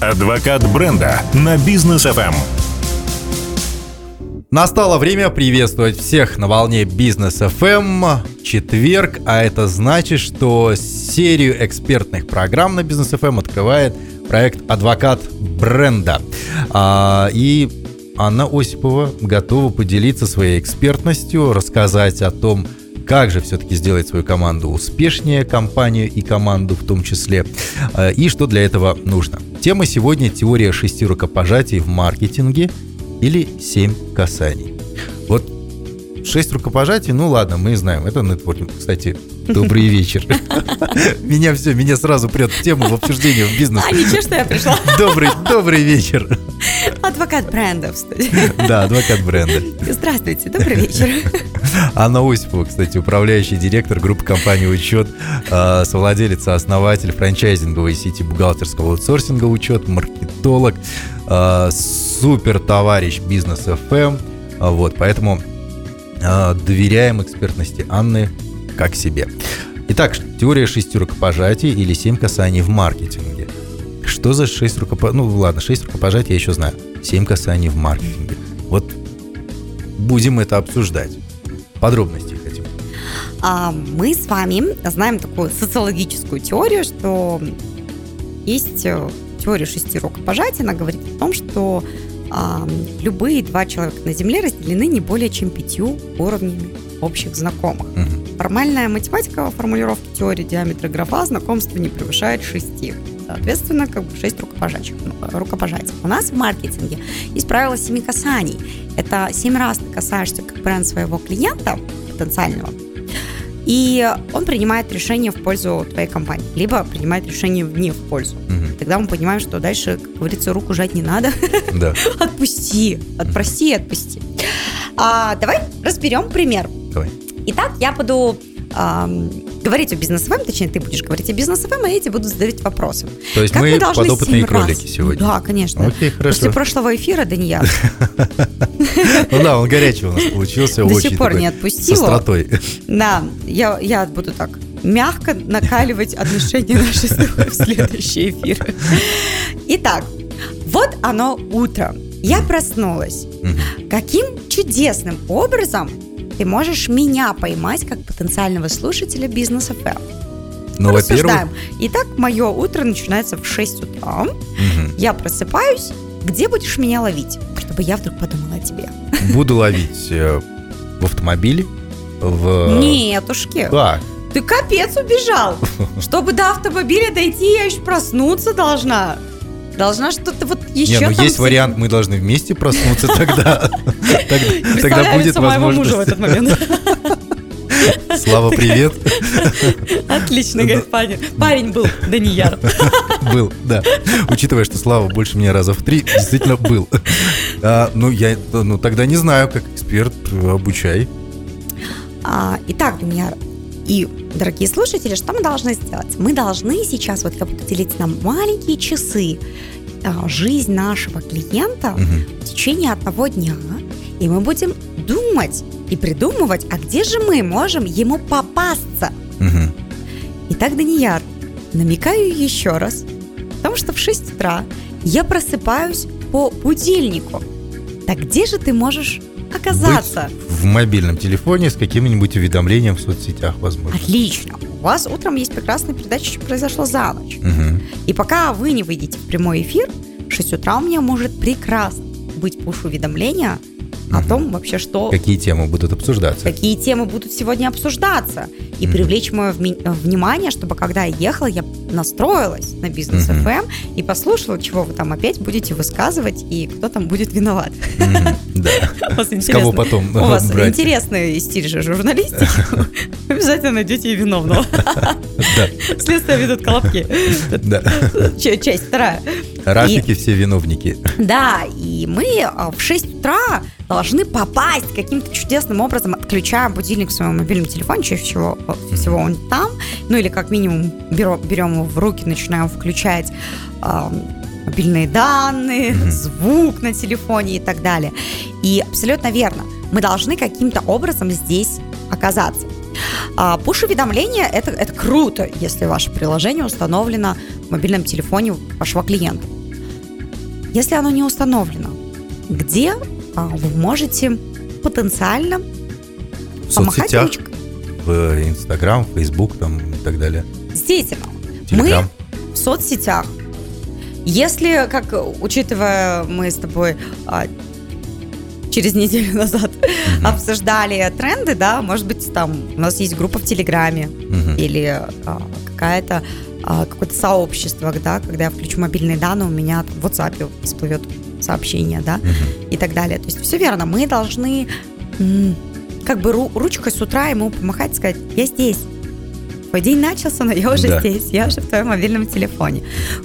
Адвокат бренда на бизнес FM. Настало время приветствовать всех на волне Бизнес FM. Четверг, а это значит, что серию экспертных программ на Бизнес FM открывает проект «Адвокат бренда». А, и Анна Осипова готова поделиться своей экспертностью, рассказать о том, как же все-таки сделать свою команду успешнее, компанию и команду в том числе, а, и что для этого нужно. Тема сегодня – теория шести рукопожатий в маркетинге или семь касаний. Вот шесть рукопожатий, ну ладно, мы знаем, это нетворкинг. Кстати, добрый вечер. Меня все, меня сразу прет в тему в обсуждение в бизнес. А, ничего, что я пришла. Добрый, добрый вечер. Адвокат бренда в студии. Да, адвокат бренда. Здравствуйте, добрый вечер. Анна Осипова, кстати, управляющий директор группы компании «Учет», э, совладелец, основатель франчайзинговой сети бухгалтерского аутсорсинга «Учет», маркетолог, э, супер товарищ бизнес FM. Вот, поэтому доверяем экспертности Анны как себе. Итак, теория шести рукопожатий или семь касаний в маркетинге. Что за шесть рукопожатий? Ну ладно, шесть рукопожатий я еще знаю. Семь касаний в маркетинге. Вот будем это обсуждать. Подробностей хотим. А, мы с вами знаем такую социологическую теорию, что есть э, теория шести рукопожатий. Она говорит о том, что а, любые два человека на Земле разделены не более чем пятью уровнями общих знакомых. Мгм. Формальная математика формулировки теории диаметра графа знакомства не превышает шести. Соответственно, как бы шесть рукопожатий. ну, рукопожатий. У нас в маркетинге есть правило семи касаний. Это семь раз ты касаешься как бренд своего клиента потенциального, и он принимает решение в пользу твоей компании, либо принимает решение не в пользу. Мгм. Тогда мы понимаем, что дальше, как говорится, руку жать не надо. Да. Отпусти, отпроси отпусти. А, давай разберем пример. Давай. Итак, я буду ам, говорить о бизнес ФМ, точнее, ты будешь говорить о бизнес ФМ, а я тебе буду задавать вопросы. То есть Как мы должны подопытные семь раз? кролики сегодня. Да, конечно. Окей, хорошо. После прошлого эфира, Данияр, Ну да, он горячий у нас получился. до сих пор не Со отпустила. остротой. Да, я, буду так мягко накаливать отношения наши с тобой в следующий эфир. Итак, вот оно утро. Я проснулась. Каким чудесным образом ты можешь меня поймать как потенциального слушателя бизнеса ФМ? Ну, во-первых. Итак, мое утро начинается в 6 утра. мгм, Я просыпаюсь. Где будешь меня ловить? Чтобы я вдруг подумала о тебе. буду ловить э, в автомобиле, в... Нетушки. Как? Ты капец убежал. Чтобы до автомобиля дойти, я еще проснуться должна. Должна что-то вот еще Не, ну там есть с- вариант, мы должны вместе проснуться тогда. Тогда- будет моего мужа в возможность. этот момент. Слава, привет. Отлично, говорит парень. Парень был Данияр. Был, да. Учитывая, что Слава больше меня раза в три, действительно был. А, ну, я ну, тогда не знаю, как эксперт, обучай. А, Итак, Данияр, и, дорогие слушатели, что мы должны сделать? Мы должны сейчас, вот я буду делить на маленькие часы, а, жизнь нашего клиента Мгм. в течение одного дня, и мы будем думать и придумывать, а где же мы можем ему попасться. Мгм. Итак, Данияр, намекаю еще раз, потому что в 6 утра я просыпаюсь по будильнику. Так где же ты можешь оказаться? Быть в мобильном телефоне с каким-нибудь уведомлением в соцсетях, возможно. Отлично. Вас утром есть прекрасная передача, что произошло за ночь. Мгм. И пока вы не выйдете в прямой эфир, в 6 утра у меня может прекрасно быть пуш-уведомление о том вообще, что Какие темы будут обсуждаться? какие темы будут сегодня обсуждаться. И Мгм. привлечь мое э, внимание, чтобы когда я ехала, я настроилась на бизнес Мгм. FM и послушала, чего вы там опять будете высказывать и кто там будет виноват. Да. С кого потом У вас интересный стиль же журналистики. Обязательно найдете и виновного. Следствие ведут колобки. Часть вторая. Рафики все виновники. Да, и мы а, в 6 утра должны попасть каким-то чудесным образом, отключаем будильник в своем мобильном телефоне, чаще всего, всего он там, ну или как минимум берем, берем его в руки, начинаем включать а, мобильные данные, звук на телефоне и так далее. И абсолютно верно, мы должны каким-то образом здесь оказаться. А, Пуш-уведомления это, это круто, если ваше приложение установлено в мобильном телефоне вашего клиента. если оно не установлено, где вы можете потенциально В помахать соцсетях, ручкой? в Инстаграм, Фейсбук там и так далее. Действительно, Телеграм. мы в соцсетях. Если, как учитывая, мы с тобой а, через неделю назад Мгм. обсуждали тренды, да, может быть, там у нас есть группа в Телеграме Мгм. или а, какая-то а, какое-то сообщество, да, когда я включу мобильные данные, у меня в WhatsApp всплывет сообщение, да, Мгм. и так далее. То есть все верно, мы должны как бы ру- ручкой с утра ему помахать, сказать, я здесь. Твой день начался, но я уже Да. здесь, я уже в твоем мобильном телефоне.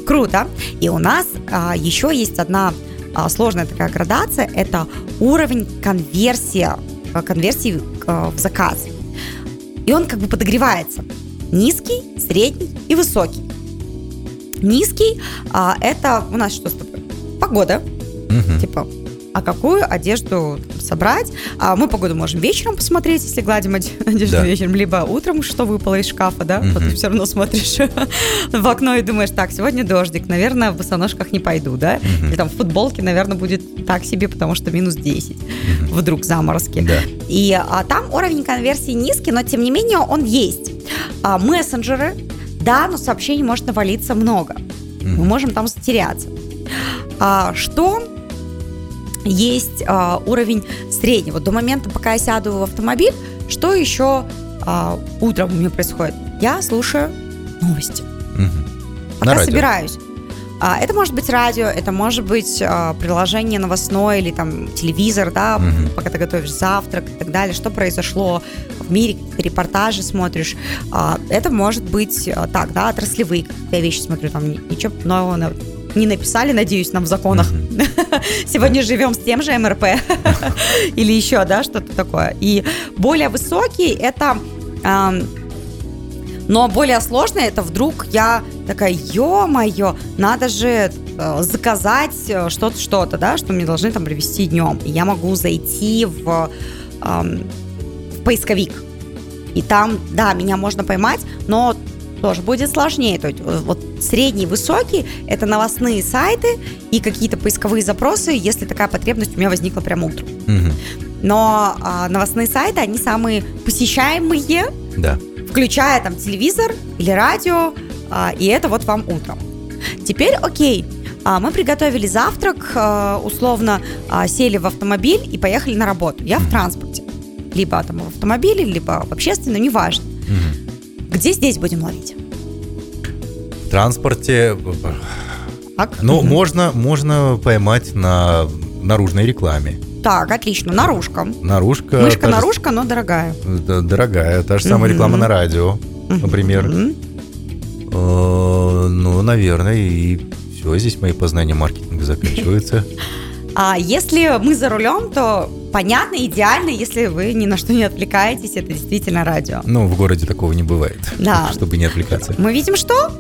Круто. И у нас а, еще есть одна а, сложная такая градация, это уровень конверсии, а, конверсии а, в заказ. И он как бы подогревается. Низкий, средний и высокий. Низкий а, это у нас что с тобой? Погода, Мгм. типа, а какую одежду собрать? А мы погоду можем вечером посмотреть, если гладим оде- одежду Да. вечером, либо утром, что выпало из шкафа, да? Мгм. ты все равно смотришь в окно и думаешь, так, сегодня дождик, наверное, в босоножках не пойду, да? Мгм. Или там в футболке, наверное, будет так себе, потому что минус 10, Мгм. вдруг заморозки. Да. И а, там уровень конверсии низкий, но тем не менее он есть. А, мессенджеры, да, но сообщений может навалиться много. Мы Мгм. можем там затеряться. А, что есть а, уровень среднего? До момента, пока я сяду в автомобиль, что еще а, утром у меня происходит? Я слушаю новости. Мгм. Пока На собираюсь. А, это может быть радио, это может быть а, приложение новостное или там телевизор, да, Мгм. пока ты готовишь завтрак и так далее, что произошло в мире, репортажи смотришь. А, это может быть а, так, да, отраслевые какие-то я вещи смотрю, там ни- ничего нового не написали, надеюсь, нам в законах. Сегодня живем с тем же МРП или еще, да, что-то такое. И более высокий это но более сложное это вдруг я такая, ё-моё, надо же э, заказать э, что-то, что-то, да, что мне должны там привезти днем. И я могу зайти в, в поисковик. И там, да, меня можно поймать, но тоже будет сложнее. То есть э, вот средний, высокий – это новостные сайты и какие-то поисковые запросы, если такая потребность у меня возникла прямо утром. Мгм. Но а, новостные сайты, они самые посещаемые, Да. включая там телевизор или радио, а, и это вот вам утром. Теперь, окей, а, мы приготовили завтрак, а, условно сели в автомобиль и поехали на работу. Я в транспорте. Либо там в автомобиле, либо в общественном, неважно. Где здесь будем ловить? В транспорте, Так, ну, Мгм. можно, можно поймать на наружной рекламе. Так, отлично, наружка. Наружка. Мышка та же- наружка, но дорогая. Да, Дорогая. Та же самая Мгм. реклама на радио, например. Э, Ну, наверное, и все. Здесь мои познания маркетинга заканчиваются. А если мы за рулем, то понятно, идеально, если вы ни на что не отвлекаетесь, это действительно радио. Ну, в городе такого не бывает. Да. Чтобы не отвлекаться. Мы видим что?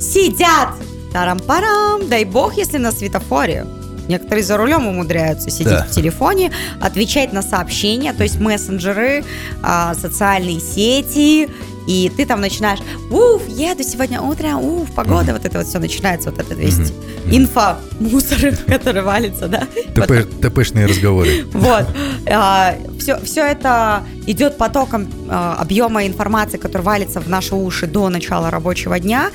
Сидят! Тарам-парам! Дай бог, если на светофоре. Некоторые за рулем умудряются сидеть Да. в телефоне, отвечать на сообщения, то есть мессенджеры, а, социальные сети, и ты там начинаешь, уф, еду сегодня утром, уф, погода, вот это вот все начинается, вот это весь инфа, мусор, который валится, да? ТП ТПшные разговоры. вот. Все, все это идет потоком а, объема информации, который валится в наши уши до начала рабочего дня.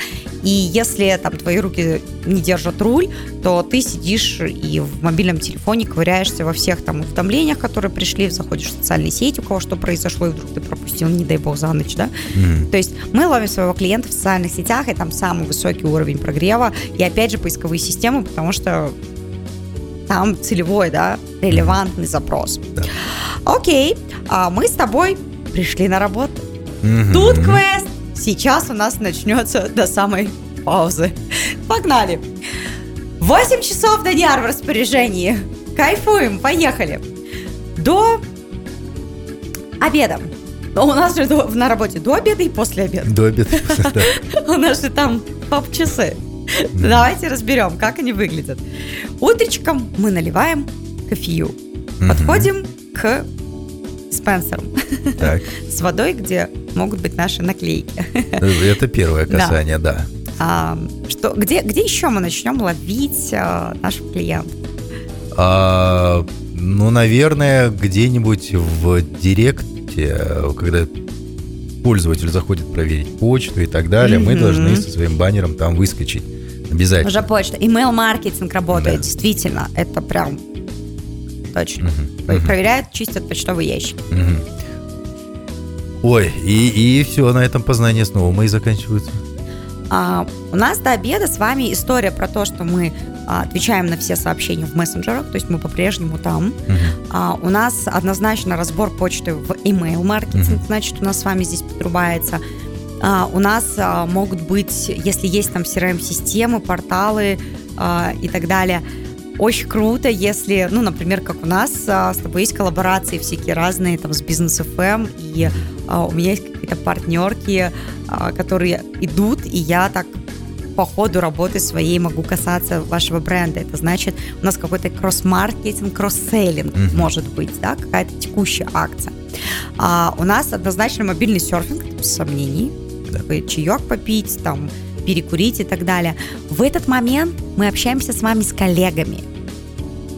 И если там твои руки не держат руль, то ты сидишь и в мобильном телефоне ковыряешься во всех там уведомлениях, которые пришли, заходишь в социальные сети, у кого что произошло, и вдруг ты пропустил, не дай бог, за ночь, да? Мгм. То есть мы ловим своего клиента в социальных сетях, и там самый высокий уровень прогрева, и опять же поисковые системы, потому что там целевой, да, релевантный запрос. Да. Окей, а мы с тобой пришли на работу. Тут квест сейчас у нас начнется до самой паузы. Погнали. 8 часов до дня в распоряжении. Кайфуем, поехали. До обеда. У нас же до- на работе до обеда и после обеда. До обеда. Да. У нас же там топ-часы. Давайте разберем, как они выглядят. Утречком мы наливаем кофею. Подходим к Спенсеру Так. с водой, где могут быть наши наклейки. Это первое Да. касание, да. А, что, где, где еще мы начнем ловить а, наших клиентов? А, ну, наверное, где-нибудь в директе, когда пользователь заходит проверить почту и так далее, мы должны со своим баннером там выскочить. Обязательно. Уже почта. Email-маркетинг работает, да. действительно. Это прям точно. Угу. Проверяют, чистят почтовый ящик. Угу. Ой, и, и все, на этом познания снова мои заканчиваются. А, у нас до обеда с вами история про то, что мы а, отвечаем на все сообщения в мессенджерах, то есть мы по-прежнему там. Uh-huh. А, у нас однозначно разбор почты в email маркетинг, uh-huh. значит, у нас с вами здесь подрубается. А, у нас а, могут быть, если есть там CRM-системы, порталы а, и так далее, очень круто, если, ну, например, как у нас а, с тобой есть коллаборации всякие разные там с бизнес FM, и а, у меня есть какие-то партнерки, а, которые идут, и я так по ходу работы своей могу касаться вашего бренда. Это значит, у нас какой-то кросс-маркетинг, кросс-селлинг mm-hmm. может быть, да, какая-то текущая акция. А у нас однозначно мобильный серфинг, без сомнений. Да. Чаек попить, там, перекурить и так далее. В этот момент мы общаемся с вами с коллегами.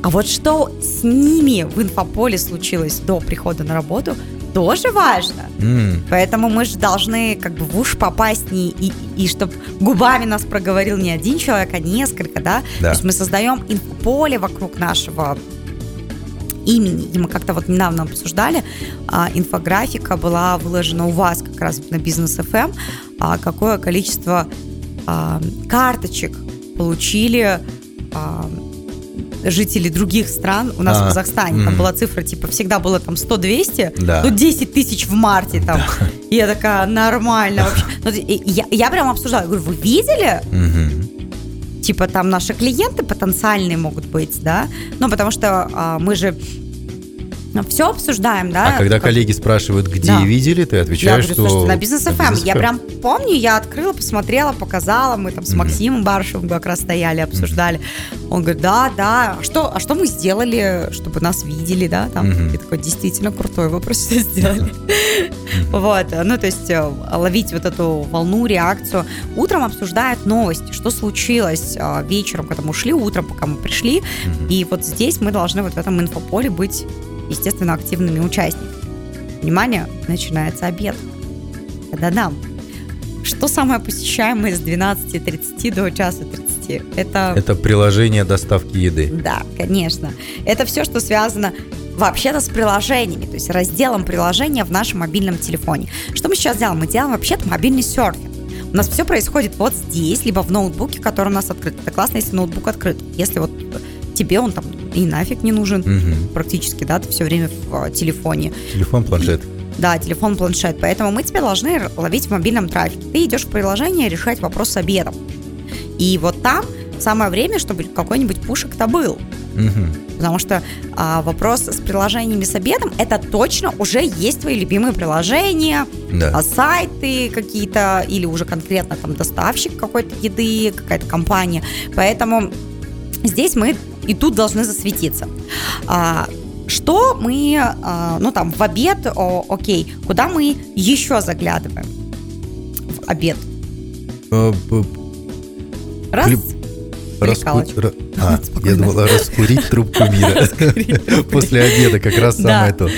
А вот что с ними в инфополе случилось до прихода на работу, тоже важно. Mm. Поэтому мы же должны как бы в уж попасть не и, и, чтобы губами нас проговорил не один человек, а несколько, да. да. То есть мы создаем инфополе вокруг нашего имени. И мы как-то вот недавно обсуждали, а, инфографика была выложена у вас как раз на бизнес FM, а, какое количество а, карточек получили а, жители других стран у нас а, в Казахстане. Там была цифра, типа, всегда было там 100-200, да. ну 10 тысяч в марте там. Да. И я такая, нормально вообще. Ну, я, я прям обсуждала, я говорю, вы видели? Угу. Типа там наши клиенты потенциальные могут быть, да? Ну, потому что а, мы же все обсуждаем, да. А когда коллеги спрашивают, где да. видели, ты отвечаешь, я говорю, что... на бизнес FM. Я прям помню, я открыла, посмотрела, показала, мы там с Максимом Баршевым как раз стояли, обсуждали. Он говорит, да, да, а что, а что мы сделали, чтобы нас видели, да, там. И такой, действительно крутой вопрос, что сделали. Вот, ну, то есть э, ловить вот эту волну, реакцию. Утром обсуждают новости, что случилось э, вечером, когда мы ушли, утром, пока мы пришли. И вот здесь мы должны вот в этом инфополе быть естественно, активными участниками. Внимание, начинается обед. Да-да. Что самое посещаемое с 12.30 до часа 30? Это... Это приложение доставки еды. Да, конечно. Это все, что связано вообще-то с приложениями, то есть разделом приложения в нашем мобильном телефоне. Что мы сейчас делаем? Мы делаем вообще-то мобильный серфинг. У нас все происходит вот здесь, либо в ноутбуке, который у нас открыт. Это классно, если ноутбук открыт. Если вот тебе он там и нафиг не нужен угу. практически, да, ты все время в а, телефоне. Телефон, планшет. Да, телефон, планшет. Поэтому мы тебя должны ловить в мобильном трафике. Ты идешь в приложение решать вопрос с обедом. И вот там самое время, чтобы какой-нибудь пушек-то был. Угу. Потому что а, вопрос с приложениями с обедом это точно уже есть твои любимые приложения, да. а, сайты какие-то, или уже конкретно там доставщик какой-то еды, какая-то компания. Поэтому здесь мы и тут должны засветиться. А, что мы, а, ну там, в обед, о, окей, куда мы еще заглядываем в обед? А, Раз. Раску... А, я думала, раскурить трубку мира. После обеда как раз самое то.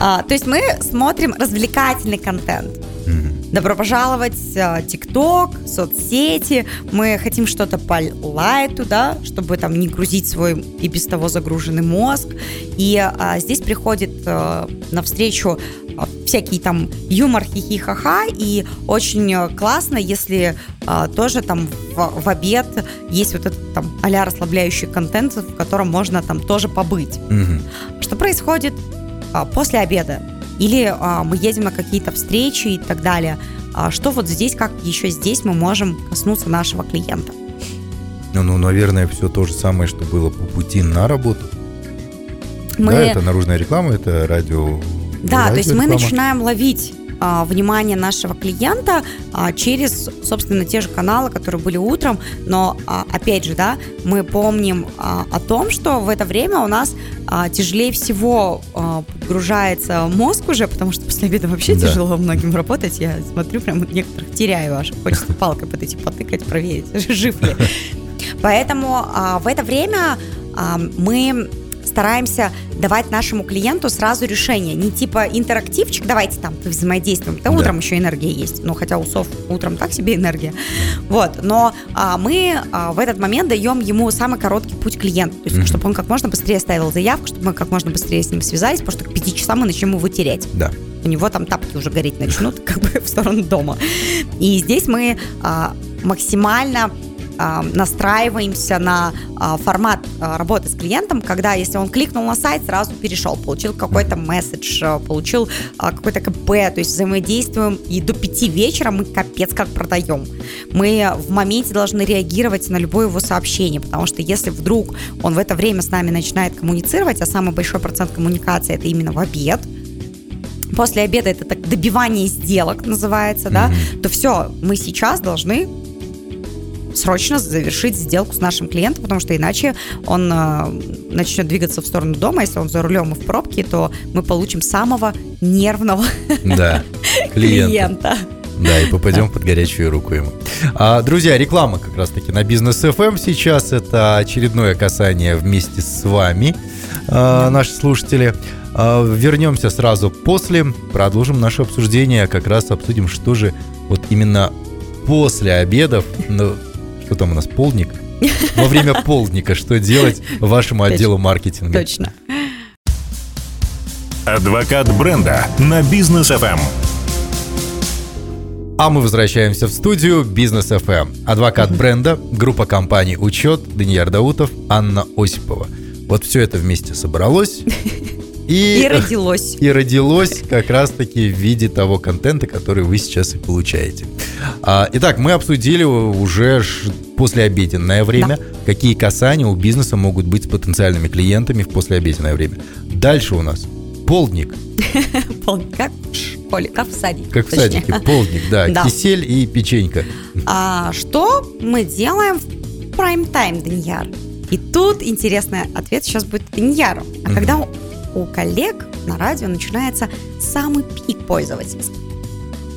А, то есть мы смотрим развлекательный контент. Добро пожаловать ТикТок, соцсети. Мы хотим что-то по лайту, да, чтобы там не грузить свой и без того загруженный мозг. И а, здесь приходит а, навстречу всякий там юмор, хихи-ха-ха, и очень классно, если а, тоже там в, в обед есть вот этот там а расслабляющий контент, в котором можно там тоже побыть. Угу. Что происходит а, после обеда? Или а, мы едем на какие-то встречи и так далее. А что вот здесь, как еще здесь мы можем коснуться нашего клиента? Ну, ну наверное, все то же самое, что было по пути на работу. Мы... Да, это наружная реклама, это радио. Да, радио то есть мы начинаем ловить а, внимание нашего клиента а, через, собственно, те же каналы, которые были утром. Но, а, опять же, да, мы помним а, о том, что в это время у нас а, тяжелее всего а, подгружается мозг уже, потому что после обеда вообще Да. тяжело многим работать. Я смотрю, прям некоторых теряю аж. Хочется палкой подойти, потыкать, проверить, жив ли. Поэтому а, в это время а, мы стараемся давать нашему клиенту сразу решение. Не типа интерактивчик, давайте там взаимодействуем. Да, утром еще энергия есть. Ну, хотя у сов утром так себе энергия. Вот. Но а, мы а, в этот момент даем ему самый короткий путь клиенту. То есть, Мгм. чтобы он как можно быстрее ставил заявку, чтобы мы как можно быстрее с ним связались, потому что к пяти часам мы начнем его терять Да. у него там тапки уже гореть начнут, как бы в сторону дома. И здесь мы а, максимально настраиваемся на а, формат а, работы с клиентом, когда если он кликнул на сайт, сразу перешел, получил какой-то месседж, а, получил какой-то КП, то есть взаимодействуем, и до пяти вечера мы капец как продаем. Мы в моменте должны реагировать на любое его сообщение, потому что если вдруг он в это время с нами начинает коммуницировать, а самый большой процент коммуникации это именно в обед, после обеда это так добивание сделок называется, да, то все, мы сейчас должны срочно завершить сделку с нашим клиентом, потому что иначе он э, начнет двигаться в сторону дома. Если он за рулем и в пробке, то мы получим самого нервного Да. Клиент. клиента. Да, и попадем под горячую руку ему. А, друзья, реклама как раз-таки на Бизнес FM сейчас. Это очередное касание вместе с вами, а, наши слушатели. А, вернемся сразу после, продолжим наше обсуждение, как раз обсудим, что же вот именно после обедов, ну, что там у нас, полдник? Во время полдника что делать вашему отделу маркетинга? Точно. Адвокат бренда на бизнес Эм. FM. А мы возвращаемся в студию Бизнес FM. Адвокат бренда, группа компаний «Учет», Данияр Даутов, Анна Осипова. Вот все это вместе собралось и, И родилось. и родилось как раз-таки в виде того контента, который вы сейчас и получаете. А, итак, мы обсудили уже послеобеденное время, какие касания у бизнеса могут быть с потенциальными клиентами в послеобеденное время. Дальше у нас полдник, Пол- Как в школе, как в садике. как в садике, полдник, да, Да. кисель и печенька. А что мы делаем в прайм-тайм, Даньяр? И тут интересный ответ сейчас будет Даньяру. А когда у, коллег на радио начинается самый пик пользовательский?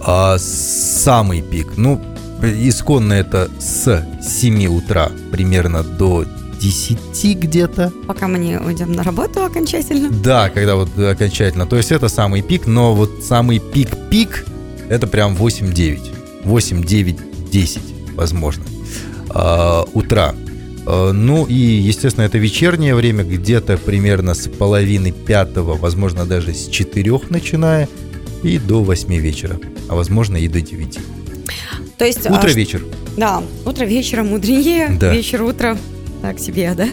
А самый пик, ну, исконно это с 7 утра примерно до 10 где-то. Пока мы не уйдем на работу окончательно. Да, когда вот окончательно. То есть это самый пик, но вот самый пик-пик это прям 8-9. 8, 9, 10, возможно, а, утра. А, Ну и, естественно, это вечернее время, где-то примерно с половины пятого, возможно, даже с четырех начиная, и до 8 вечера, а возможно и до 9. То есть, а, Утро-вечер. Да, утро вечера мудренее, Да. вечер утро так себе, да.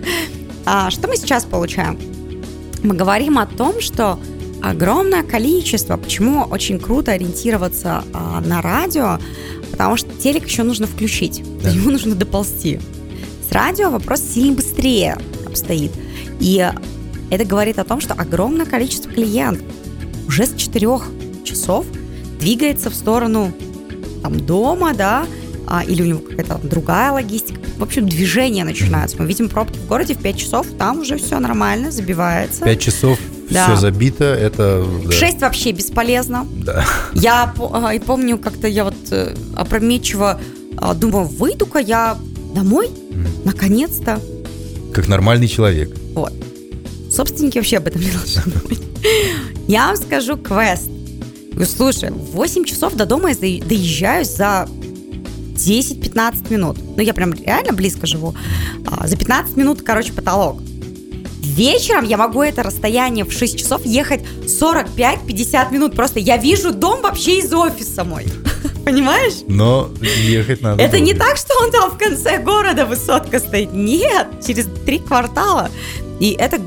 А что мы сейчас получаем? Мы говорим о том, что огромное количество, почему очень круто ориентироваться а, на радио, потому что телек еще нужно включить, Да. него нужно доползти. С радио вопрос сильно быстрее обстоит. И это говорит о том, что огромное количество клиентов уже с 4 часов двигается в сторону там, дома, да, а, или у него какая-то другая логистика. В общем, движение начинается. Мы видим пробки в городе в 5 часов, там уже все нормально, забивается. 5 часов Да. все забито, это... Да, 6 вообще бесполезно. Да. Я а, и помню, как-то я вот э, опрометчиво а, думаю, выйду-ка я домой. Наконец-то. Как нормальный человек. Вот. Собственники вообще об этом не должны думать. Я вам скажу квест. Говорю, слушай, в 8 часов до дома я доезжаю за 10-15 минут. Ну, я прям реально близко живу. А, за 15 минут, короче, потолок. Вечером я могу это расстояние в 6 часов ехать 45-50 минут. Просто я вижу дом вообще из офиса мой. Понимаешь? Но ехать надо. Это не долго. так, что он там в конце города высотка стоит. Нет, через три квартала. И это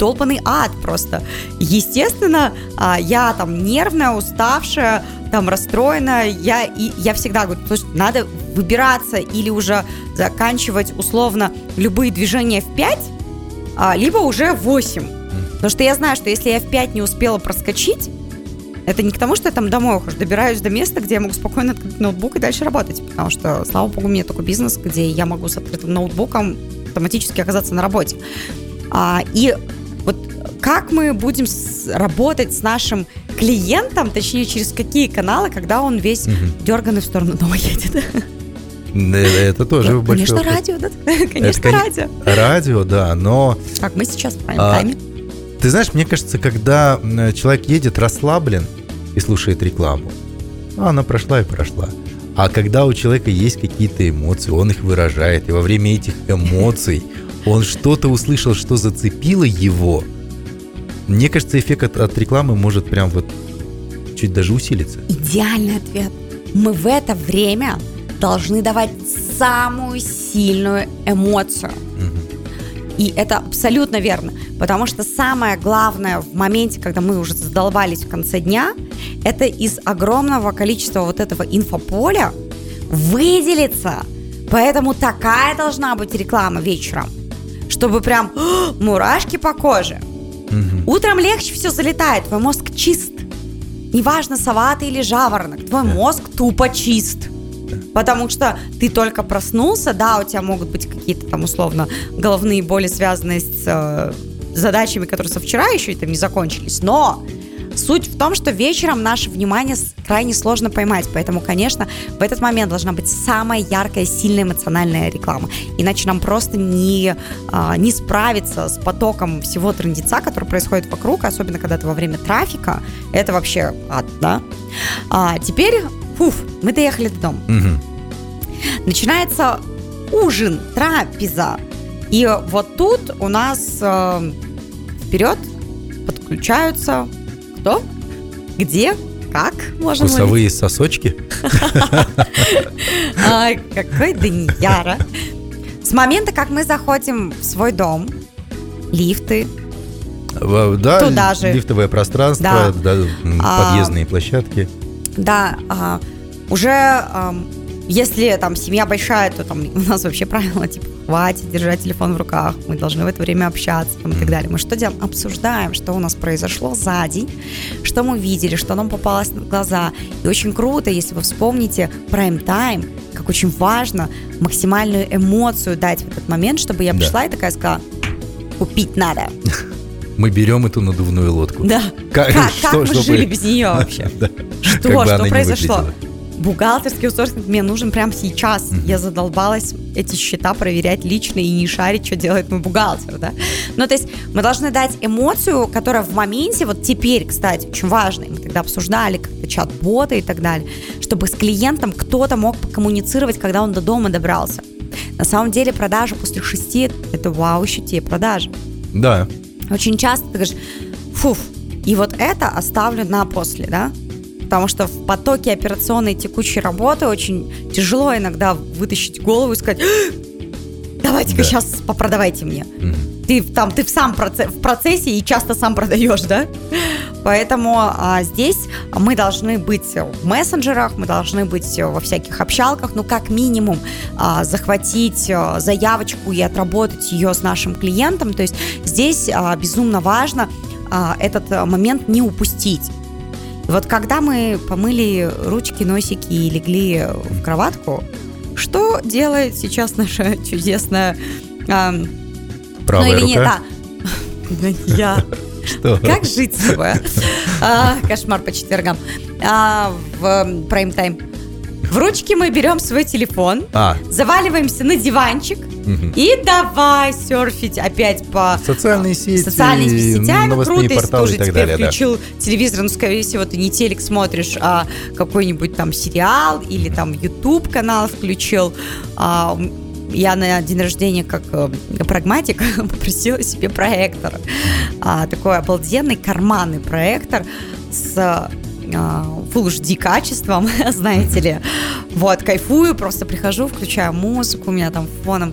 долбанный ад просто. Естественно, а, я там нервная, уставшая, там расстроена. Я, и, я всегда говорю, слушай, надо выбираться или уже заканчивать условно любые движения в 5, а, либо уже в 8. Потому что я знаю, что если я в 5 не успела проскочить, Это не к тому, что я там домой ухожу, добираюсь до места, где я могу спокойно открыть ноутбук и дальше работать, потому что, слава богу, у меня только бизнес, где я могу с открытым ноутбуком автоматически оказаться на работе. А, и вот как мы будем с, работать с нашим клиентом, точнее, через какие каналы, когда он весь угу. дерганный в сторону дома едет? Это тоже ну, большой Конечно, радио, да? Конечно, радио. Радио, да, но... Как мы сейчас в прайм-тайме. А, ты знаешь, мне кажется, когда человек едет расслаблен и слушает рекламу, ну, она прошла и прошла. А когда у человека есть какие-то эмоции, он их выражает, и во время этих эмоций он что-то услышал, что зацепило его, мне кажется, эффект от, от рекламы может прям вот чуть даже усилиться. Идеальный ответ. Мы в это время должны давать самую сильную эмоцию. И это абсолютно верно, потому что самое главное в моменте, когда мы уже задолбались в конце дня, это из огромного количества вот этого инфополя выделиться. Поэтому такая должна быть реклама вечером, чтобы прям мурашки по коже. Угу. Утром легче все залетает, твой мозг чист. Неважно, сова ты или жаворонок, твой мозг тупо чист. Потому что ты только проснулся, да, у тебя могут быть какие-то там условно головные боли, связанные с э, задачами, которые со вчера еще там не закончились, но Суть в том, что вечером наше внимание крайне сложно поймать, поэтому, конечно, в этот момент должна быть самая яркая, сильная эмоциональная реклама. Иначе нам просто не, а, не справиться с потоком всего трендеца, который происходит вокруг, особенно когда это во время трафика. Это вообще ад, да? А теперь Фуф, мы доехали до дома. Угу. Начинается ужин, трапеза. И вот тут у нас э, вперед подключаются кто, где, как можно Вкусовые ловить? сосочки? Какой Данияра. С момента, как мы заходим в свой дом, лифты, да, туда же. лифтовое пространство, да. Да, а, подъездные а, площадки. Да, а, уже если там семья большая, то там у нас вообще правило, типа, хватит держать телефон в руках, мы должны в это время общаться там, и так далее. Мы что делаем? Обсуждаем, что у нас произошло за день, что мы видели, что нам попалось на глаза. И очень круто, если вы вспомните прайм-тайм, как очень важно максимальную эмоцию дать в этот момент, чтобы я пришла да. и такая сказала, купить надо. Мы берем эту надувную лодку. Да. Как, как, что, как мы чтобы... жили без нее вообще? Что, что произошло? Бухгалтерский аутсорсинг мне нужен прямо сейчас. Mm-hmm. Я задолбалась эти счета проверять лично и не шарить, что делает мой бухгалтер, да. Ну, то есть мы должны дать эмоцию, которая в моменте, вот теперь, кстати, очень важно, мы тогда обсуждали как-то чат-боты и так далее, чтобы с клиентом кто-то мог коммуницировать, когда он до дома добрался. На самом деле продажа после шести – это вау, еще те продажи. Да. Очень часто ты говоришь, фуф, и вот это оставлю на после, да? Потому что в потоке операционной текущей работы очень тяжело иногда вытащить голову и сказать, давайте-ка да. сейчас попродавайте мне. Угу. Ты там, ты в сам процесс, в процессе и часто сам продаешь, да? Поэтому а, здесь мы должны быть в мессенджерах, мы должны быть во всяких общалках, ну как минимум а, захватить а, заявочку и отработать ее с нашим клиентом. То есть здесь а, безумно важно а, этот момент не упустить. Вот когда мы помыли ручки, носики и легли в кроватку, что делает сейчас наша чудесная... А, Правая ну, или рука? Нет, да. Я... Что? Как жить с собой? А, кошмар по четвергам. А, в прайм-тайм. В ручки мы берем свой телефон, а. заваливаемся на диванчик, Угу. И давай серфить опять по социальные сети, социальными сетями. Круто, если ты уже теперь далее, включил да. телевизор, ну, скорее всего, ты не телек смотришь, а какой-нибудь там сериал или там YouTube канал включил. А, я на день рождения как э, прагматик попросила себе проектор. А, такой обалденный карманный проектор с а, Full HD качеством, знаете ли. Вот, кайфую, просто прихожу, включаю музыку, у меня там фоном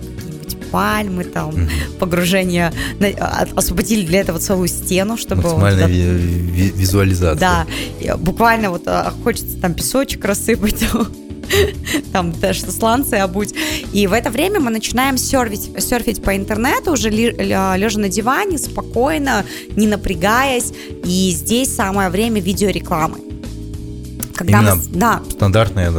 пальмы, там, погружение, а, освободили для этого целую стену, чтобы... Максимальная вот, ви- визуализация. Да, и буквально вот а, хочется там песочек рассыпать, там даже сланцы обуть. И в это время мы начинаем серфить, серфить по интернету, уже лежа на диване, спокойно, не напрягаясь. И здесь самое время видеорекламы. Когда Именно мы, да, Стандартная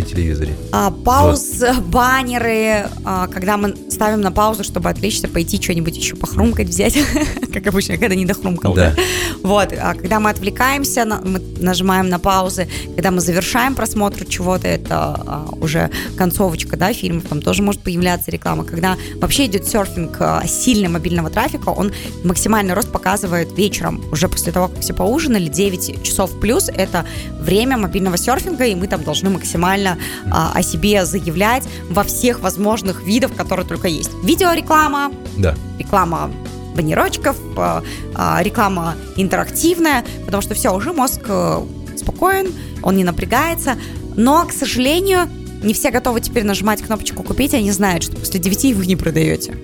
на, телевизоре. а, пауз, баннеры, а, когда мы ставим на паузу, чтобы отвлечься, пойти что-нибудь еще похрумкать взять, как обычно, когда не дохрумкал. Да. Вот, а когда мы отвлекаемся, мы нажимаем на паузы, когда мы завершаем просмотр чего-то, это а, уже концовочка, да, фильмов, там тоже может появляться реклама. Когда вообще идет серфинг а, сильный мобильного трафика, он максимальный рост показывает вечером, уже после того, как все поужинали, 9 часов плюс, это время мобильного серфинга, и мы там должны максимально а, о себе заявлять во всех возможных видах, которые только есть. Видеореклама, Да. реклама баннерочков, а, а, реклама интерактивная, потому что все, уже мозг э, спокоен, он не напрягается. Но, к сожалению, не все готовы теперь нажимать кнопочку «Купить», они знают, что после 9 вы не продаете.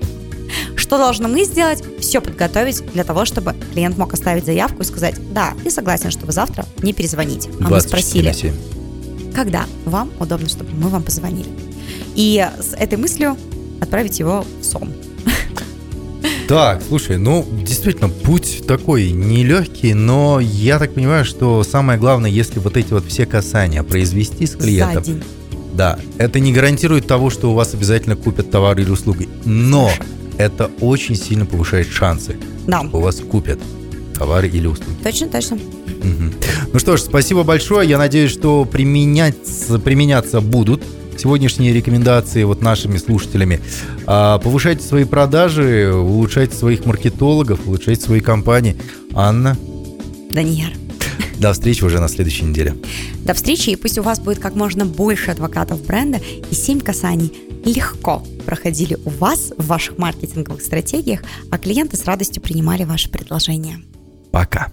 Что должны мы сделать? Все подготовить для того, чтобы клиент мог оставить заявку и сказать, да, я согласен, что вы завтра не перезвоните. А мы 24 спросили, на 7. Когда вам удобно, чтобы мы вам позвонили. И с этой мыслью отправить его в сон. Так, слушай, ну, действительно, путь такой нелегкий, но я так понимаю, что самое главное, если вот эти вот все касания произвести с За клиентом, день. да, это не гарантирует того, что у вас обязательно купят товар или услуги, но это очень сильно повышает шансы, Да, что у вас купят товары или услуги. точно, точно. Мгм. Ну что ж, спасибо большое. Я надеюсь, что применяться, применяться будут сегодняшние рекомендации вот нашими слушателями. А, повышайте свои продажи, улучшайте своих маркетологов, улучшайте свои компании. Анна, Данияр. до встречи уже на следующей неделе. До встречи, и пусть у вас будет как можно больше адвокатов бренда, и 7 касаний легко проходили у вас в ваших маркетинговых стратегиях, а клиенты с радостью принимали ваши предложения. Пока.